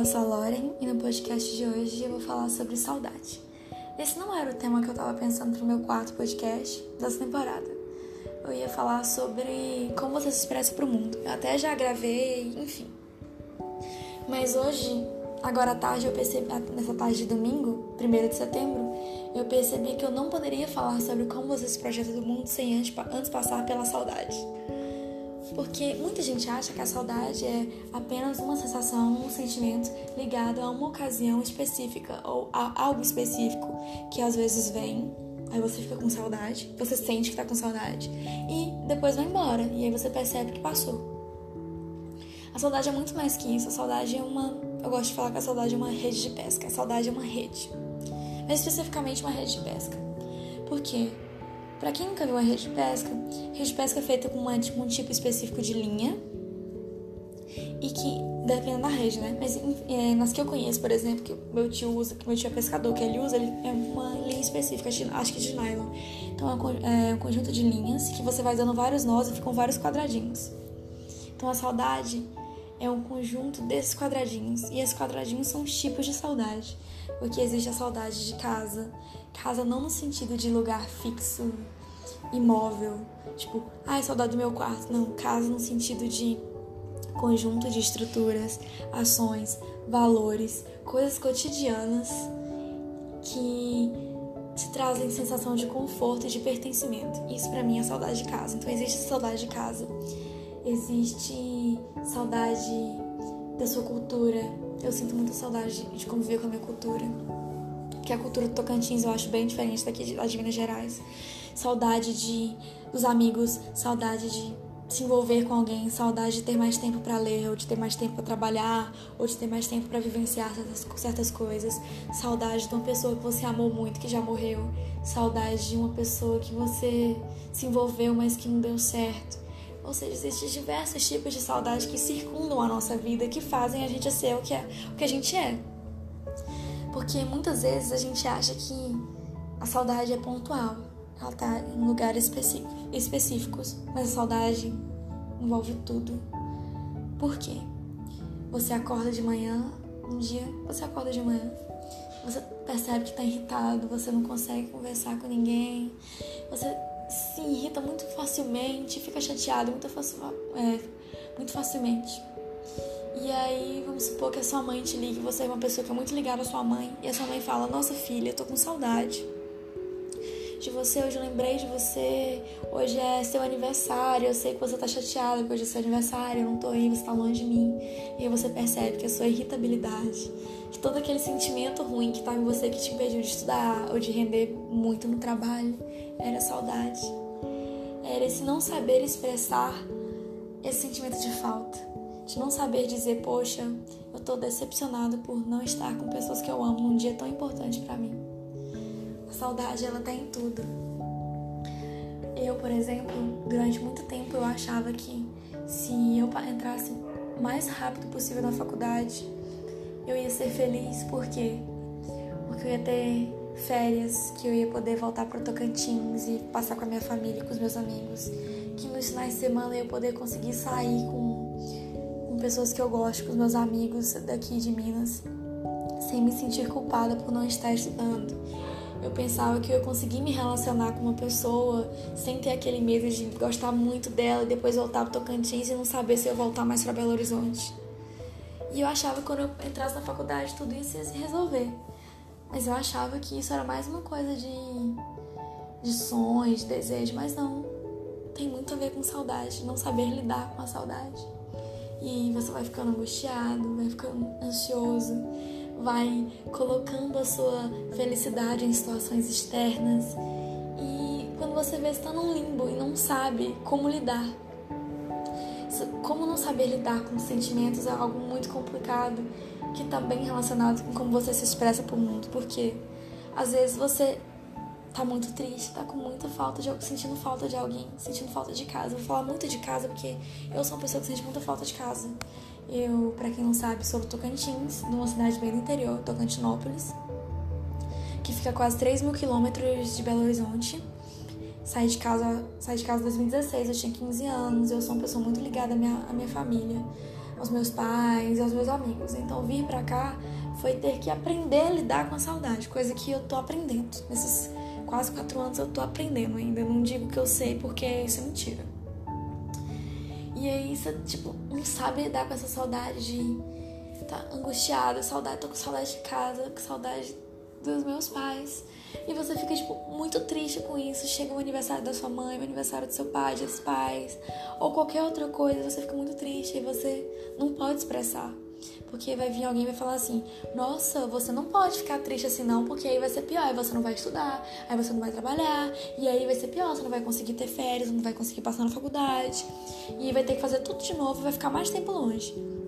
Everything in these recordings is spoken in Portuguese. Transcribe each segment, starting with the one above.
eu sou a Lauren e no podcast de hoje eu vou falar sobre saudade. Esse não era o tema que eu tava pensando pro meu quarto podcast dessa temporada. Eu ia falar sobre como você se expressa pro mundo. Eu até já gravei, enfim. Mas hoje, agora à tarde, eu percebi, nessa tarde de domingo, 1 de setembro, eu percebi que eu não poderia falar sobre como você se projeta do mundo sem antes, antes passar pela saudade. Porque muita gente acha que a saudade é apenas uma sensação, um sentimento ligado a uma ocasião específica ou a algo específico que às vezes vem, aí você fica com saudade, você sente que tá com saudade e depois vai embora e aí você percebe que passou. A saudade é muito mais que isso, a saudade é uma, eu gosto de falar que a saudade é uma rede de pesca, a saudade é uma rede. Mas especificamente uma rede de pesca. Por quê? Para quem nunca viu uma rede de pesca, rede de pesca é feita com uma, tipo, um tipo específico de linha e que depende da rede, né? Mas é, nas que eu conheço, por exemplo, que meu tio usa, que meu tio é pescador, que ele usa, ele é uma linha específica, acho que de nylon. Então é é um conjunto de linhas que você vai dando vários nós e ficam vários quadradinhos. Então a saudade é um conjunto desses quadradinhos. E esses quadradinhos são os tipos de saudade. Porque existe a saudade de casa. Casa não no sentido de lugar fixo, imóvel. Tipo, ai, ah, saudade do meu quarto. Não, casa no sentido de conjunto de estruturas, ações, valores, coisas cotidianas que te trazem sensação de conforto e de pertencimento. Isso para mim é saudade de casa. Então existe saudade de casa existe saudade da sua cultura. Eu sinto muita saudade de conviver com a minha cultura. Que a cultura do Tocantins eu acho bem diferente daqui de, de Minas Gerais. Saudade de dos amigos, saudade de se envolver com alguém, saudade de ter mais tempo para ler, ou de ter mais tempo para trabalhar, ou de ter mais tempo para vivenciar certas, certas coisas, saudade de uma pessoa que você amou muito, que já morreu, saudade de uma pessoa que você se envolveu, mas que não deu certo, ou seja, existem diversos tipos de saudade que circundam a nossa vida, que fazem a gente ser o que, é, o que a gente é. Porque muitas vezes a gente acha que a saudade é pontual, ela está em lugares específicos, mas a saudade envolve tudo. Por quê? Você acorda de manhã, um dia você acorda de manhã, você percebe que está irritado, você não consegue conversar com ninguém, você se irrita muito facilmente, fica chateado muito, é, muito facilmente. E aí, vamos supor que a sua mãe te ligue, você é uma pessoa que é muito ligada à sua mãe, e a sua mãe fala: Nossa filha, eu tô com saudade de você, hoje eu lembrei de você, hoje é seu aniversário, eu sei que você tá chateada porque hoje é seu aniversário, eu não tô aí, você tá longe de mim. E aí você percebe que a sua irritabilidade, que todo aquele sentimento ruim que tá em você que te impediu de estudar ou de render muito no trabalho, era saudade. Era esse não saber expressar esse sentimento de falta. De não saber dizer, poxa, eu tô decepcionado por não estar com pessoas que eu amo num dia tão importante para mim. A saudade, ela tá em tudo. Eu, por exemplo, durante muito tempo eu achava que se eu entrasse o mais rápido possível na faculdade, eu ia ser feliz. Por quê? Porque eu ia ter férias, que eu ia poder voltar para Tocantins e passar com a minha família, com os meus amigos, que nos finais de semana eu ia poder conseguir sair com, com pessoas que eu gosto, com os meus amigos daqui de Minas, sem me sentir culpada por não estar estudando. Eu pensava que eu ia conseguir me relacionar com uma pessoa sem ter aquele medo de gostar muito dela e depois voltar para Tocantins e não saber se eu voltar mais para Belo Horizonte. E eu achava que quando eu entrasse na faculdade tudo isso ia se resolver. Mas eu achava que isso era mais uma coisa de, de sonhos, de mas não. Tem muito a ver com saudade, não saber lidar com a saudade. E você vai ficando angustiado, vai ficando ansioso, vai colocando a sua felicidade em situações externas. E quando você vê, está num limbo e não sabe como lidar. Como não saber lidar com sentimentos é algo muito complicado que está bem relacionado com como você se expressa para o mundo, porque às vezes você tá muito triste, tá com muita falta de sentindo falta de alguém, sentindo falta de casa. vou falar muito de casa porque eu sou uma pessoa que sente muita falta de casa. Eu, para quem não sabe, sou do Tocantins, numa cidade bem do interior, Tocantinópolis, que fica a quase 3 mil quilômetros de Belo Horizonte. Saí de casa, saí de casa em 2016, eu tinha 15 anos, eu sou uma pessoa muito ligada à minha, à minha família aos meus pais aos meus amigos. Então vir para cá foi ter que aprender a lidar com a saudade, coisa que eu tô aprendendo. Nesses quase quatro anos eu tô aprendendo ainda. Eu não digo que eu sei porque isso é mentira. E aí você, tipo, não sabe lidar com essa saudade de tá angustiada, saudade, tô com saudade de casa, com saudade dos meus pais. E você fica, tipo, muito triste com isso. Chega o aniversário da sua mãe, o aniversário do seu pai, dos pais, ou qualquer outra coisa, você fica muito triste e você não pode expressar. Porque vai vir alguém e vai falar assim: Nossa, você não pode ficar triste assim, não, porque aí vai ser pior. Aí você não vai estudar, aí você não vai trabalhar, e aí vai ser pior. Você não vai conseguir ter férias, não vai conseguir passar na faculdade, e vai ter que fazer tudo de novo e vai ficar mais tempo longe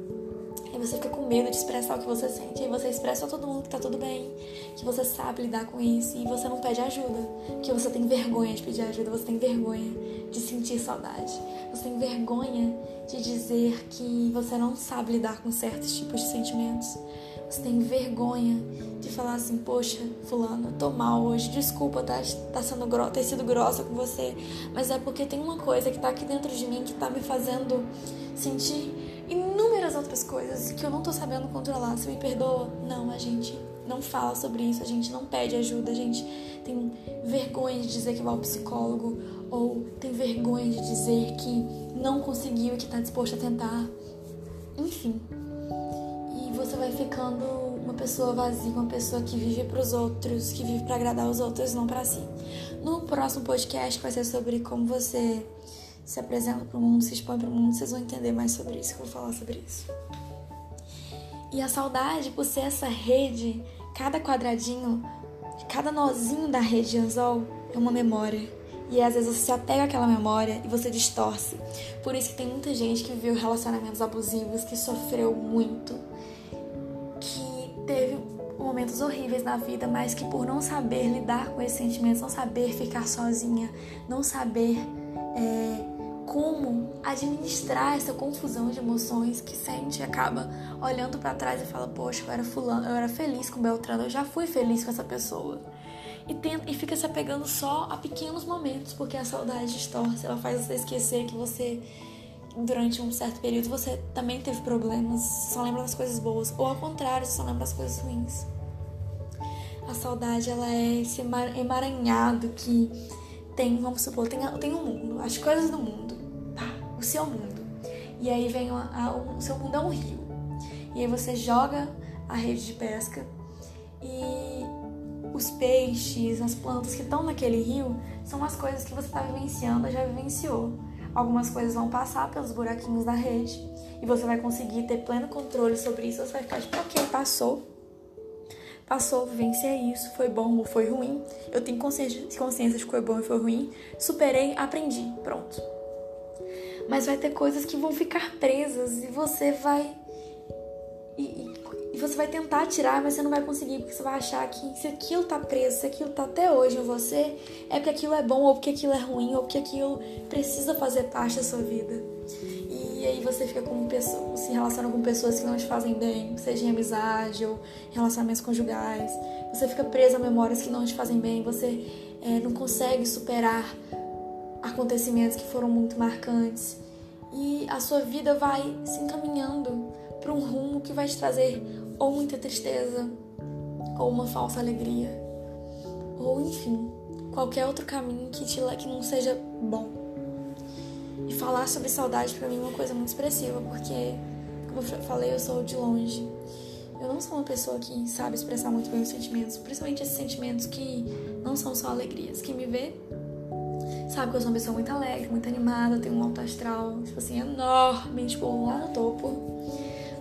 você fica com medo de expressar o que você sente. E você expressa a todo mundo que tá tudo bem, que você sabe lidar com isso e você não pede ajuda, que você tem vergonha de pedir ajuda, você tem vergonha de sentir saudade, você tem vergonha de dizer que você não sabe lidar com certos tipos de sentimentos. Você tem vergonha de falar assim, poxa, fulano, eu tô mal hoje, desculpa tá, tá sendo gro ter sido grossa com você, mas é porque tem uma coisa que tá aqui dentro de mim que tá me fazendo sentir inúmeras outras coisas que eu não tô sabendo controlar. Você me perdoa? Não, a gente não fala sobre isso, a gente não pede ajuda, a gente tem vergonha de dizer que vai ao psicólogo ou tem vergonha de dizer que não conseguiu e que tá disposto a tentar. Enfim. E você vai ficando uma pessoa vazia, uma pessoa que vive para os outros, que vive para agradar os outros, não para si. No próximo podcast vai ser sobre como você se apresenta para o mundo, se expõe para o mundo, vocês vão entender mais sobre isso, que eu vou falar sobre isso. E a saudade, por ser essa rede, cada quadradinho, cada nozinho da rede de anzol é uma memória. E às vezes você se apega àquela memória e você distorce. Por isso que tem muita gente que viveu relacionamentos abusivos, que sofreu muito, que teve momentos horríveis na vida, mas que por não saber lidar com esses sentimentos, não saber ficar sozinha, não saber é, como administrar essa confusão de emoções que sente acaba olhando para trás e fala poxa eu era fulano eu era feliz com Beltrano eu já fui feliz com essa pessoa e, tenta, e fica se apegando só a pequenos momentos porque a saudade distorce ela faz você esquecer que você durante um certo período você também teve problemas só lembra das coisas boas ou ao contrário só lembra das coisas ruins a saudade ela é esse emaranhado que tem, vamos supor, tem, tem um mundo, as coisas do mundo? O seu mundo. E aí vem a, a, o seu mundo é um rio. E aí você joga a rede de pesca e os peixes, as plantas que estão naquele rio são as coisas que você está vivenciando, já vivenciou. Algumas coisas vão passar pelos buraquinhos da rede e você vai conseguir ter pleno controle sobre isso. Você vai ficar tipo, ok, passou, passou, vivenciei isso, foi bom ou foi ruim. Eu tenho consciência, consciência de que foi bom e foi ruim. Superei, aprendi, pronto. Mas vai ter coisas que vão ficar presas e você vai. E, e, e, você vai tentar tirar, mas você não vai conseguir, porque você vai achar que se aquilo tá preso, se aquilo tá até hoje em você, é porque aquilo é bom, ou porque aquilo é ruim, ou porque aquilo precisa fazer parte da sua vida. E aí você fica com pessoas, se relaciona com pessoas que não te fazem bem, seja em amizade ou relacionamentos conjugais. Você fica preso a memórias que não te fazem bem, você é, não consegue superar acontecimentos que foram muito marcantes. E a sua vida vai se encaminhando para um rumo que vai te trazer ou muita tristeza, ou uma falsa alegria, ou enfim, qualquer outro caminho que, te, que não seja bom. E falar sobre saudade para mim é uma coisa muito expressiva, porque, como eu falei, eu sou de longe. Eu não sou uma pessoa que sabe expressar muito bem os sentimentos, principalmente esses sentimentos que não são só alegrias. Quem me vê sabe que eu sou uma pessoa muito alegre, muito animada, tenho um alto astral, tipo assim, enorme, tipo, lá no topo.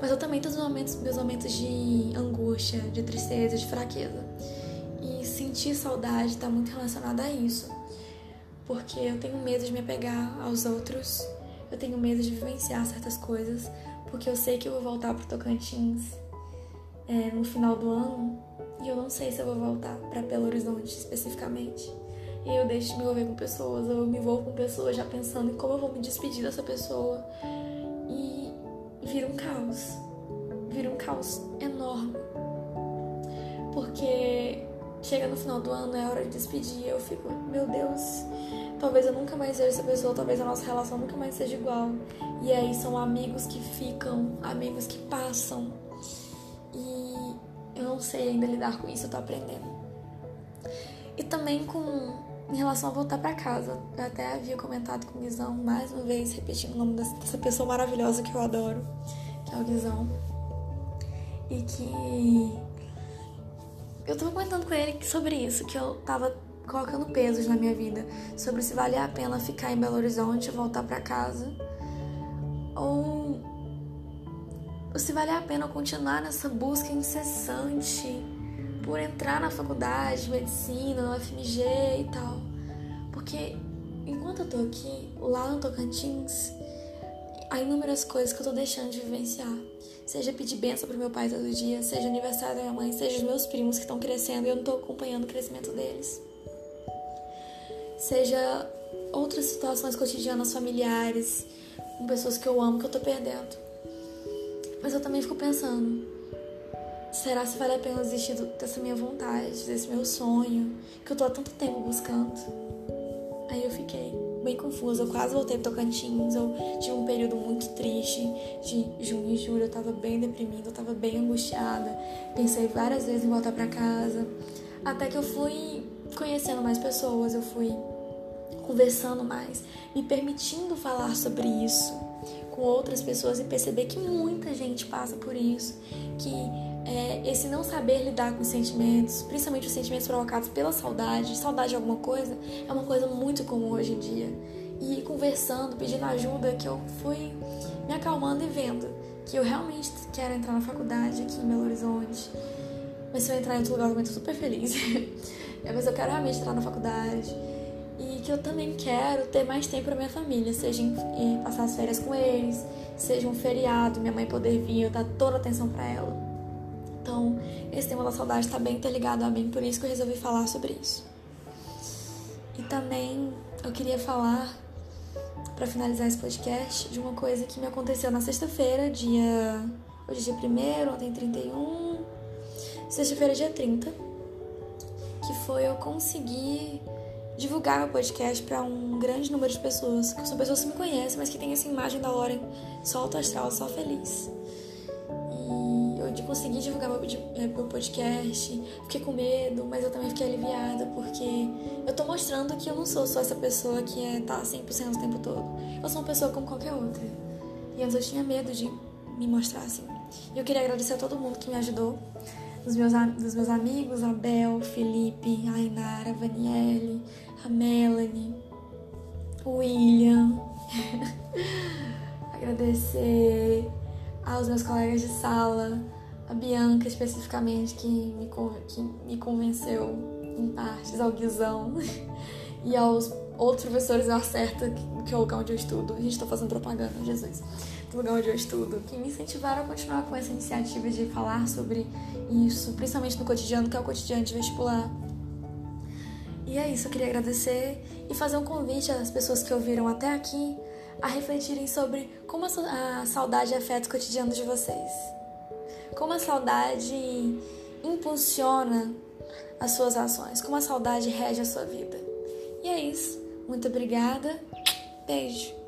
Mas eu também tenho momentos, meus momentos de angústia, de tristeza, de fraqueza. E sentir saudade está muito relacionado a isso porque eu tenho medo de me apegar aos outros, eu tenho medo de vivenciar certas coisas, porque eu sei que eu vou voltar pro Tocantins é, no final do ano e eu não sei se eu vou voltar para Belo Horizonte especificamente. E eu deixo de me envolver com pessoas, eu me envolvo com pessoas já pensando em como eu vou me despedir dessa pessoa e vira um caos. Vira um caos enorme. Porque chega no final do ano, é hora de despedir, eu fico, meu Deus, talvez eu nunca mais veja essa pessoa, talvez a nossa relação nunca mais seja igual. E aí são amigos que ficam, amigos que passam. E eu não sei ainda lidar com isso, eu tô aprendendo. E também com em relação a voltar para casa. Eu até havia comentado com o Guizão, mais uma vez, repetindo o nome dessa pessoa maravilhosa que eu adoro, que é o Guizão. E que eu tava comentando com ele sobre isso, que eu tava colocando pesos na minha vida, sobre se valia a pena ficar em Belo Horizonte e voltar para casa, ou se valia a pena continuar nessa busca incessante por entrar na faculdade de medicina, no FMG e tal. Porque enquanto eu tô aqui, lá no Tocantins, há inúmeras coisas que eu tô deixando de vivenciar. Seja pedir benção pro meu pai todo dia, seja aniversário da minha mãe, seja os meus primos que estão crescendo e eu não tô acompanhando o crescimento deles. Seja outras situações cotidianas familiares, com pessoas que eu amo que eu tô perdendo. Mas eu também fico pensando, será se vale a pena desistir dessa minha vontade, desse meu sonho, que eu tô há tanto tempo buscando? Aí eu fiquei bem confusa, eu quase voltei pro Tocantins, eu tive um período muito triste, de junho e julho, eu tava bem deprimida, eu tava bem angustiada, pensei várias vezes em voltar para casa, até que eu fui conhecendo mais pessoas, eu fui conversando mais, me permitindo falar sobre isso com outras pessoas e perceber que muita gente passa por isso, que é, esse não saber lidar com os sentimentos, principalmente os sentimentos provocados pela saudade, saudade de alguma coisa, é uma coisa muito comum hoje em dia. E conversando, pedindo ajuda, que eu fui me acalmando e vendo que eu realmente quero entrar na faculdade aqui em Belo Horizonte. Mas se eu entrar em outro lugar, eu tô super feliz. é, mas eu quero realmente entrar na faculdade. E que eu também quero ter mais tempo pra minha família, seja em passar as férias com eles, seja um feriado, minha mãe poder vir, eu dar toda a atenção para ela. Então, esse tema da saudade está bem interligado a mim, por isso que eu resolvi falar sobre isso. E também eu queria falar, para finalizar esse podcast, de uma coisa que me aconteceu na sexta-feira, dia. Hoje é dia 1 ontem 31. Sexta-feira, dia 30. Que foi eu conseguir divulgar meu podcast para um grande número de pessoas. Que são pessoas que me conhecem, mas que têm essa imagem da Lauren só alto astral, só feliz de conseguir divulgar meu, é, meu podcast. Fiquei com medo, mas eu também fiquei aliviada porque eu tô mostrando que eu não sou só essa pessoa que é, tá 100% o tempo todo. Eu sou uma pessoa como qualquer outra. E antes eu tinha medo de me mostrar assim. E eu queria agradecer a todo mundo que me ajudou. Dos meus, dos meus amigos, a Bel, Felipe, a Inara, a Vanielle, a Melanie, o William. agradecer aos meus colegas de sala, a Bianca especificamente, que me, que me convenceu em partes, ao Guizão e aos outros professores da Acerta, que é o lugar onde eu estudo. A gente está fazendo propaganda, Jesus. Do lugar onde eu estudo, que me incentivaram a continuar com essa iniciativa de falar sobre isso, principalmente no cotidiano, que é o cotidiano de vestibular. E é isso, eu queria agradecer e fazer um convite às pessoas que ouviram até aqui a refletirem sobre como a saudade afeta o cotidiano de vocês como a saudade impulsiona as suas ações, como a saudade rege a sua vida. E é isso. Muito obrigada. Beijo.